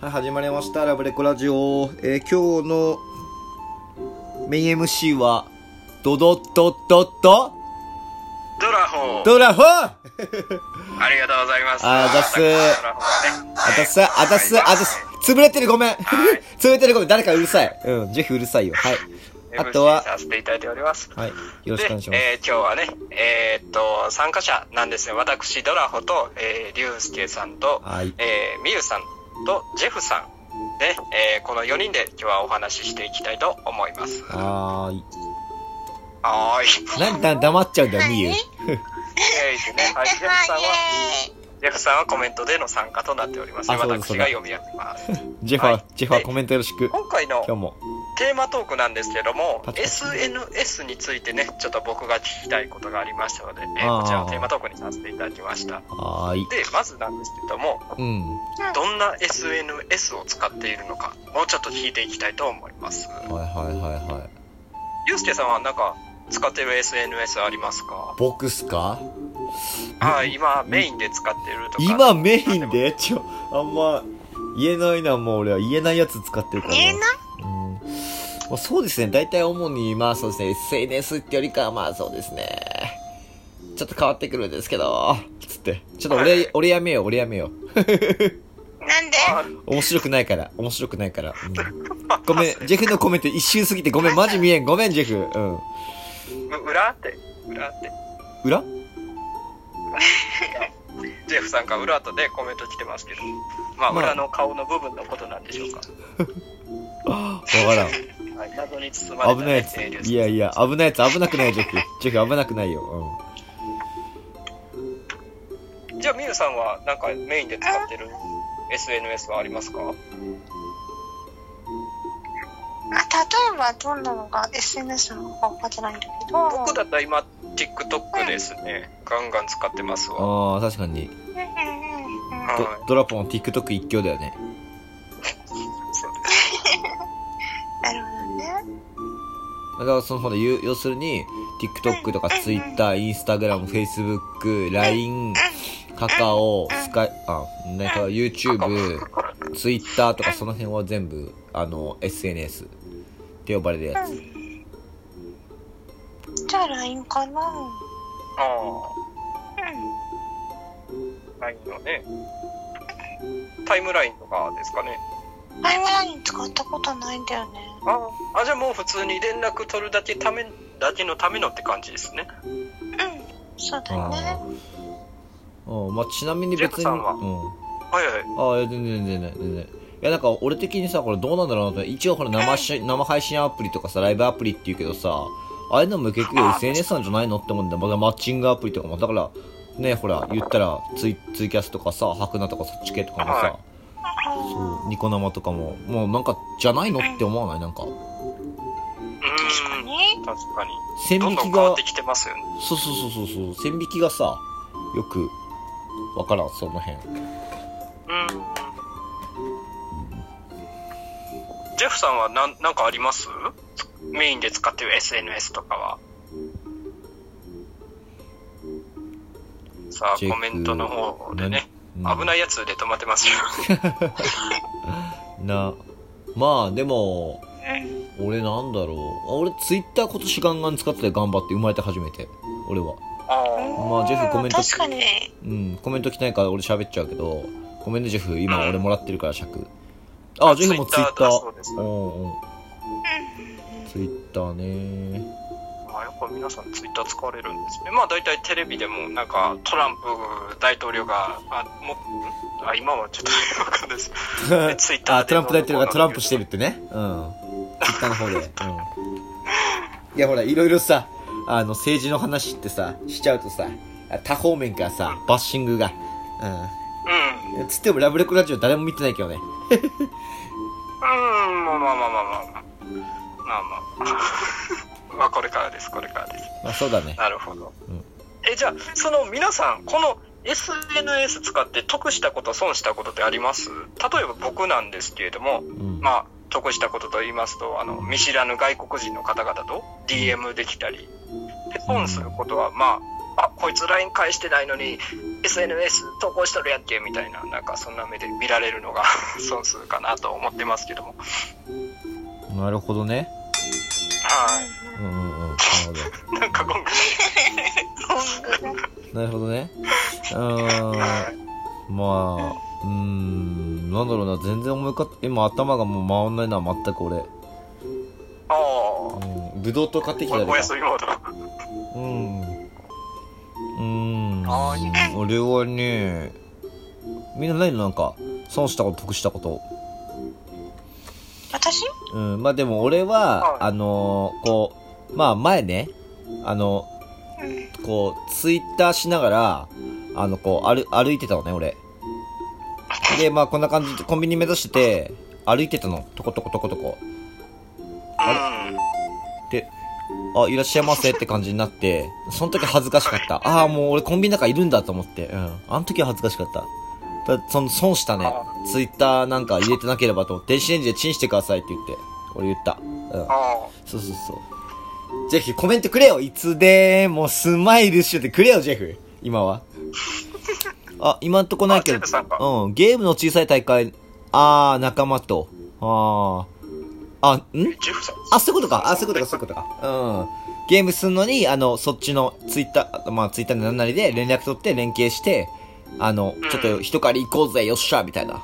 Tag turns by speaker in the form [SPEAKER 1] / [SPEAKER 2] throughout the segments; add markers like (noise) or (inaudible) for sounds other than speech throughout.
[SPEAKER 1] はい、始まりました。ラブレコラジオ。えー今日のメイン MC は、ドドッドッドッド
[SPEAKER 2] ドラホー。
[SPEAKER 1] ドラフォー (laughs)
[SPEAKER 2] ありがとうございます。
[SPEAKER 1] あざっす。あたす、あたす、あたす、潰れてるごめん (laughs) 潰れてるごめん。誰かうるさい。うん、ジェフうるさいよ。はい。(laughs) あとは
[SPEAKER 2] させていただいております。
[SPEAKER 1] はい。よろしくお願いします。
[SPEAKER 2] で、えー今日はね、えーっと、参加者なんですね。私、ドラホと、えー、リュウスケさんと、
[SPEAKER 1] はい
[SPEAKER 2] えー、ミユさんとジェフさんで、えーこの4人で今日はお話ししていきたいと思います。
[SPEAKER 1] はーい。
[SPEAKER 2] はーい。
[SPEAKER 1] なんだ、黙っちゃうんだよ、みゆ。
[SPEAKER 2] えーね、はい、ジェフさんは、ジェフさんはコメントでの参加となっております。
[SPEAKER 1] あそうです
[SPEAKER 2] 私が読み上げます。(laughs)
[SPEAKER 1] ジェフは、
[SPEAKER 2] はい
[SPEAKER 1] ジェフはコメントよろしく。
[SPEAKER 2] 今回の
[SPEAKER 1] 今日も。
[SPEAKER 2] テーマトークなんですけども SNS についてねちょっと僕が聞きたいことがありましたので、こちらのテーマトークにさせていただきました
[SPEAKER 1] はーい。
[SPEAKER 2] でまずなんですけども
[SPEAKER 1] うん。
[SPEAKER 2] どんな SNS を使っているのかもうちょっと聞いていきたいと思います
[SPEAKER 1] はいはいはいはい。
[SPEAKER 2] ゆうすけさんはなんか使ってる SNS ありますか？
[SPEAKER 1] 僕っすか？
[SPEAKER 2] あー今メインで使ってるとか
[SPEAKER 1] 今メインで？ちょ、あんま、言えないな、もう俺は。言えないやつ使ってるから。
[SPEAKER 3] 言えない？
[SPEAKER 1] うん。まあ、そうですね。大体主に、まあそうですね、SNS ってよりかは、まあそうですね。ちょっと変わってくるんですけど、つって。ちょっと俺、俺やめよう、俺やめよう。(laughs)
[SPEAKER 3] なんで？
[SPEAKER 2] あ
[SPEAKER 1] 面白くないから、面白くないから。うん、(laughs) ごめん、ジェフのコメント一周過ぎてごめん、マジ見えん。ごめん、ジェフ。うん。
[SPEAKER 2] う裏って？裏って？
[SPEAKER 1] 裏？(laughs)
[SPEAKER 2] ジェフさんが裏とでコメント来てますけどまあ
[SPEAKER 1] まあ
[SPEAKER 2] 裏の顔の部分のことなんでしょうか
[SPEAKER 1] わからん。
[SPEAKER 2] はい、謎に包まれた、ね、
[SPEAKER 1] 危ないやつ。いやいや、危ないやつ、危なくない、ジェフ。ジェフ、危なくないよ。
[SPEAKER 2] じゃあ、みゆさんはなんかメインで使ってる SNS はありますか？
[SPEAKER 3] あ例えばどんなのが SNS なのか分かってないんだけど
[SPEAKER 2] 僕だったら今、TikTok ですね。ガンガン使ってます
[SPEAKER 1] うん。
[SPEAKER 2] わ。
[SPEAKER 1] ああ、確かに。ドドラポン TikTok 一強だよね。
[SPEAKER 3] なるほどね。
[SPEAKER 1] だからそのほら、要要するに、TikTok とか Twitter、Instagram、Facebook、LINE、カカオ、スカイ、あ、なん。か YouTube、Twitter とかその辺は全部、あの、SNS って呼ばれるやつ。
[SPEAKER 3] じゃあ LINE かな。
[SPEAKER 2] ああ、
[SPEAKER 3] う
[SPEAKER 2] LINE のね。タイムラインとかですかね。
[SPEAKER 3] んタイムライン使ったことないんだよね
[SPEAKER 2] ああ、じゃあもう普通に連絡取るだけため、だけのためのって感じですね。
[SPEAKER 3] うんそうだ
[SPEAKER 1] あ
[SPEAKER 3] ね
[SPEAKER 1] あ。うん、まあ、ちなみに別に、
[SPEAKER 2] は？
[SPEAKER 1] うん。
[SPEAKER 2] はいはい。
[SPEAKER 1] ああ、いや、全然全然全然。いや、なんか、俺的にさ、これどうなんだろうなと。一応、ほら、生し、生配信アプリとかさ、ライブアプリって言うけどさ、ああいうのも結局 SNS なんじゃないのって思うんだよ。まだマッチングアプリとかも。だから、ね、ほら、言ったら、ツイ、ツイキャスとかさ、ハクナとかそっち系とかもさ、
[SPEAKER 2] はい
[SPEAKER 1] そう、ニコ生とかも、もうなんか、じゃないのって思わない？なんか、
[SPEAKER 2] う
[SPEAKER 3] 確か。に
[SPEAKER 2] 確かに。
[SPEAKER 1] 線引きが。そうそうそうそうそう、線引きがさ、よく、わからん、その辺。
[SPEAKER 2] うん。ジェフさんはなんなんかあります？メインで使ってる SNS とかは。さあ、コメントの方でね、
[SPEAKER 1] うん
[SPEAKER 2] 危ないやつで止まってますよ。(laughs)
[SPEAKER 1] な、まあ、でも、
[SPEAKER 3] うん
[SPEAKER 1] 俺なんだろう。あ俺ツイッター今年ガンガン使ってて頑張って生まれて初めて。俺は。
[SPEAKER 2] あ
[SPEAKER 1] まあジェフコメント
[SPEAKER 3] 確かに
[SPEAKER 1] うん、コメント来ないから俺喋っちゃうけど、コメントジェフ今俺もらってるから尺。あ、ジェフもツイッター
[SPEAKER 2] そうです。
[SPEAKER 1] うんうん。
[SPEAKER 3] うん
[SPEAKER 1] ツイッターね
[SPEAKER 2] ぱ皆さんツイッター使われるんですね。まあ大体テレビでもなんかトランプ大統領が、あ、もんあ今はちょっとわかんないです。で (laughs) ツイッター
[SPEAKER 1] あ、トランプ大統領がトランプしてるってね。うん。ツイッターの方で。うん。いやほら、いろいろさ、あの、政治の話ってさ、しちゃうとさ、多方面からさ、バッシングが。
[SPEAKER 2] うん。
[SPEAKER 1] うん。つってもラブレコラジオ誰も見てないけどね。
[SPEAKER 2] うん、まあまあまあまあまあ。まあまあ。です、これからです。
[SPEAKER 1] まあそうだね。
[SPEAKER 2] なるほど。
[SPEAKER 1] うん
[SPEAKER 2] え、じゃあ、その皆さん、この SNS 使って得したこと、損したことってあります？例えば僕なんですけれども、
[SPEAKER 1] うん。
[SPEAKER 2] まあ、得したことと言いますと、あの、見知らぬ外国人の方々と DM できたり、で、損することは、まあ、あ、こいつ LINE 返してないのに、SNS 投稿しとるやんけみたいな、なんかそんな目で見られるのが (laughs) 損するかなと思ってますけども。
[SPEAKER 1] なるほどね。
[SPEAKER 2] は
[SPEAKER 1] うんうんうん。なるほど。
[SPEAKER 2] い。なんか
[SPEAKER 3] ゴングが。
[SPEAKER 1] なるほどね。うーん。まあ、うーん、なんだろうな、全然思い浮かっ、今頭がもう回んないな、全く俺。
[SPEAKER 2] あ
[SPEAKER 1] うん、ぶどうと買ってきた
[SPEAKER 2] あ、
[SPEAKER 1] り
[SPEAKER 2] お休みモード。
[SPEAKER 1] うん。うーん。俺はね、みんなないの？なんか、損したこと、得したこと。
[SPEAKER 3] 私？
[SPEAKER 1] うん、まあでも俺は、
[SPEAKER 2] はい
[SPEAKER 1] あのーこう、まあ前ね、あの、
[SPEAKER 3] うん。
[SPEAKER 1] こう、ツイッターしながら、あの、こう、歩、歩いてたのね、俺。で、まあこんな感じで、コンビニ目指してて、歩いてたの、とことことことこ。
[SPEAKER 2] うん。
[SPEAKER 1] で、あ、いらっしゃいませって感じになって、その時恥ずかしかった。ああ、もう俺コンビニの中いるんだと思って、うん。あの時は恥ずかしかった。だその、損したね。ツイッターなんか入れてなければと思って、電子レンジでチンしてくださいって言って、俺言った。うん。
[SPEAKER 2] ああ。
[SPEAKER 1] そうそうそう。ジェフ、コメントくれよいつでもスマイルしよってくれよ、ジェフ今は。(laughs) あ、今んとこないけど、うん、ゲームの小さい大会、あー、仲間と、あー、あ、ん？
[SPEAKER 2] ジェフさん
[SPEAKER 1] あ、そういうことか。あ、そういうことか、そういうことか。うん。ゲームすんのに、あの、そっちのツイッター、まあツイッターで何なりで連絡取って連携して、あの、
[SPEAKER 2] うん
[SPEAKER 1] ちょっと一狩り行こうぜ、よっしゃみたいな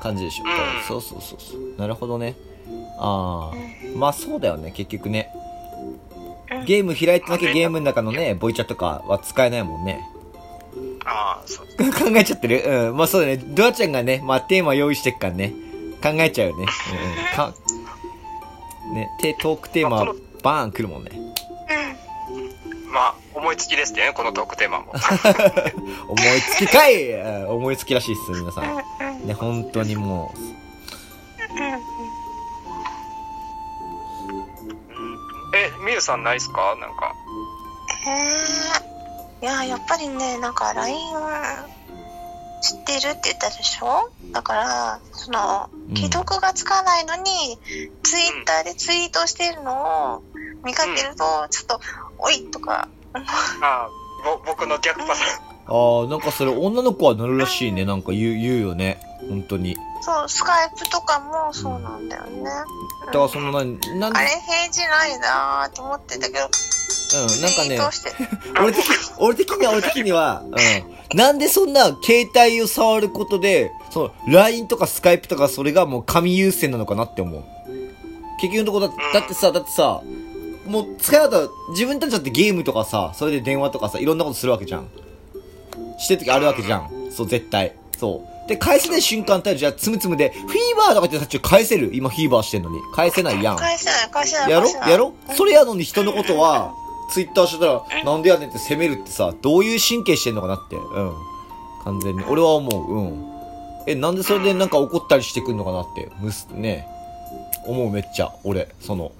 [SPEAKER 1] 感じでしょ。
[SPEAKER 2] うん
[SPEAKER 1] そうそうそうそう。なるほどね。あー。まあそうだよね、結局ね。ゲーム開いてなきゃゲームの中のね、ボイチャとかは使えないもんね。
[SPEAKER 2] ああ、そう。
[SPEAKER 1] 考えちゃってる？うん。まあそうだね。ドアちゃんがね、まあテーマ用意してっからね。考えちゃうよね。うんうん。か、ね、テトークテーマバーン来るもんね。
[SPEAKER 2] まあ、思いつきですね、このトークテーマも。(laughs)
[SPEAKER 1] 思いつきかいうん思いつきらしいっす、皆さ
[SPEAKER 3] ん
[SPEAKER 1] ね、本当にもう。
[SPEAKER 2] さんないっすか？なんか。
[SPEAKER 3] へえいややっぱりねなんか LINE 知ってるって言ったでしょ？だからその
[SPEAKER 1] うん
[SPEAKER 3] 既読がつかないのに、ツイッターでツイートしているのを見かけると、ちょっと「おい!」とか (laughs)
[SPEAKER 2] ああ、ぼ僕の逆パターン。
[SPEAKER 1] ああ、なんかそれ女の子はなるらしいね。なんか言う、言うよね。本当に。
[SPEAKER 3] そうスカイプとかもそうなんだよね、
[SPEAKER 1] だからその何、なんで？
[SPEAKER 3] あれ、返事ないなーと思ってたけど
[SPEAKER 1] うん、なんかね (laughs) 俺的、俺的には、俺的には、うん。なんでそんな携帯を触ることで、その、LINE とかスカイプとかそれがもう神優先なのかなって思う。結局のとこだって、だってさ、だってさ、もう使い方、自分たちだってゲームとかさ、それで電話とかさ、いろんなことするわけじゃん。してる時あるわけじゃん。そう、絶対。そう。で、返せない瞬間っじゃん、つむつむで、フィーバーとか言ってさっち返せる？今フィーバーしてんのに。返せないやん。
[SPEAKER 3] 返せない返せない
[SPEAKER 1] やろ？やろ？それやのに人のことは、ツイッターしてたら、なんでやねんって責めるってさ、どういう神経してんのかなって。うん。完全に。俺は思う。うん。え、なんでそれでなんか怒ったりしてくんのかなって。むす、ね。思うめっちゃ。俺。その、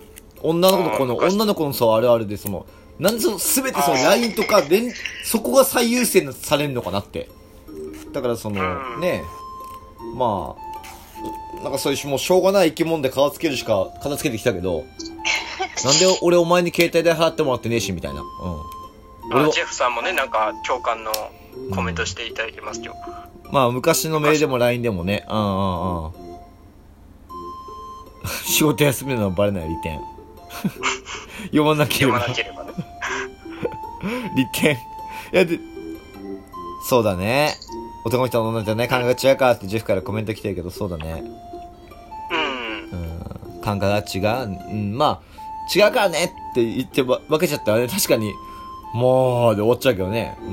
[SPEAKER 1] 女の子の、
[SPEAKER 2] あー
[SPEAKER 1] 女の子のさ、あれあれでその、なんでその、すべてその LINE とか、連、そこが最優先されんのかなって。だからその、
[SPEAKER 2] うん
[SPEAKER 1] ね。まあ、なんかそういうもうしょうがない生き物で片付けるしか片付けてきたけど、(laughs) なんで俺お前に携帯代払ってもらってねえし、みたいな。うん。
[SPEAKER 2] あジェフさんもね、なんか共感のコメントしていただいてますよ。
[SPEAKER 1] まあ昔のメールでも LINE でもね、うんうんうん。(laughs) 仕事休みなのはバレない利点。(laughs) 読まなければ
[SPEAKER 2] 読ま。なければね。
[SPEAKER 1] 利点。いや、で、そうだね。男の人の女の人はね、考えが違うからってジェフからコメント来てるけど、そうだね。
[SPEAKER 2] うん。
[SPEAKER 1] うん。感覚が違う。うん、まあ、違うからねって言ってば分けちゃったらね、確かに、もう、で終わっちゃうけどね。うん。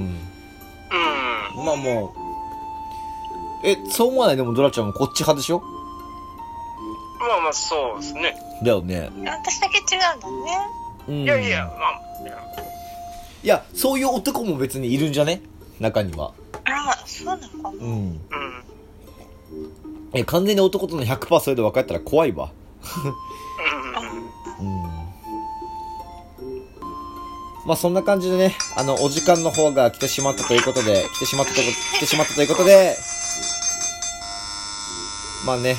[SPEAKER 2] うん。
[SPEAKER 1] まあもう、え、そう思わないでもドラちゃんもこっち派でしょ？
[SPEAKER 2] まあまあ、そうですね。
[SPEAKER 1] だよね。
[SPEAKER 3] 私だけ違うんだね
[SPEAKER 1] うん。
[SPEAKER 2] いやいや、まあ、いや
[SPEAKER 1] いや、そういう男も別にいるんじゃね？中には。
[SPEAKER 3] ああそうなのかな
[SPEAKER 1] うん。
[SPEAKER 2] うん。
[SPEAKER 1] え、完全に男との100%それで分かったら怖いわ。
[SPEAKER 2] うん。
[SPEAKER 1] うん。まあそんな感じでね、あの、お時間の方が来てしまったということで、来てしまったと、来てしまったということで、まあね、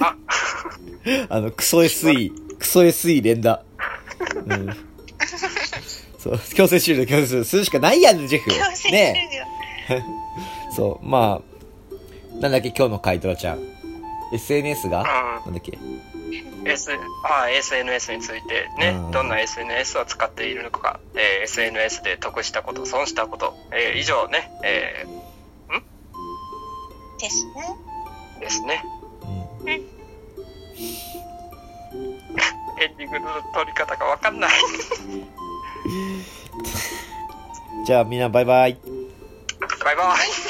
[SPEAKER 2] あ、(laughs)
[SPEAKER 1] あの、クソ SE、クソ SE 連打。うん。そう、強制終了、強制終了するしかないやんね、ジェフ。
[SPEAKER 3] 強制終了、
[SPEAKER 1] ねそう、まあ、なんだっけ、今日の回答ちゃん。SNS が、
[SPEAKER 2] う
[SPEAKER 1] なんだっけ、
[SPEAKER 2] ん。S、あ SNS についてね、
[SPEAKER 1] うん
[SPEAKER 2] どんな SNS を使っているのか、えー SNS で得したこと、損したこと、えー以上ね、え
[SPEAKER 3] ですね。
[SPEAKER 2] ーですね。
[SPEAKER 1] うん。
[SPEAKER 2] エンディングの取り方がわかんない。(laughs)
[SPEAKER 1] じゃあみんなバイバイ。
[SPEAKER 2] バイバイ。(laughs)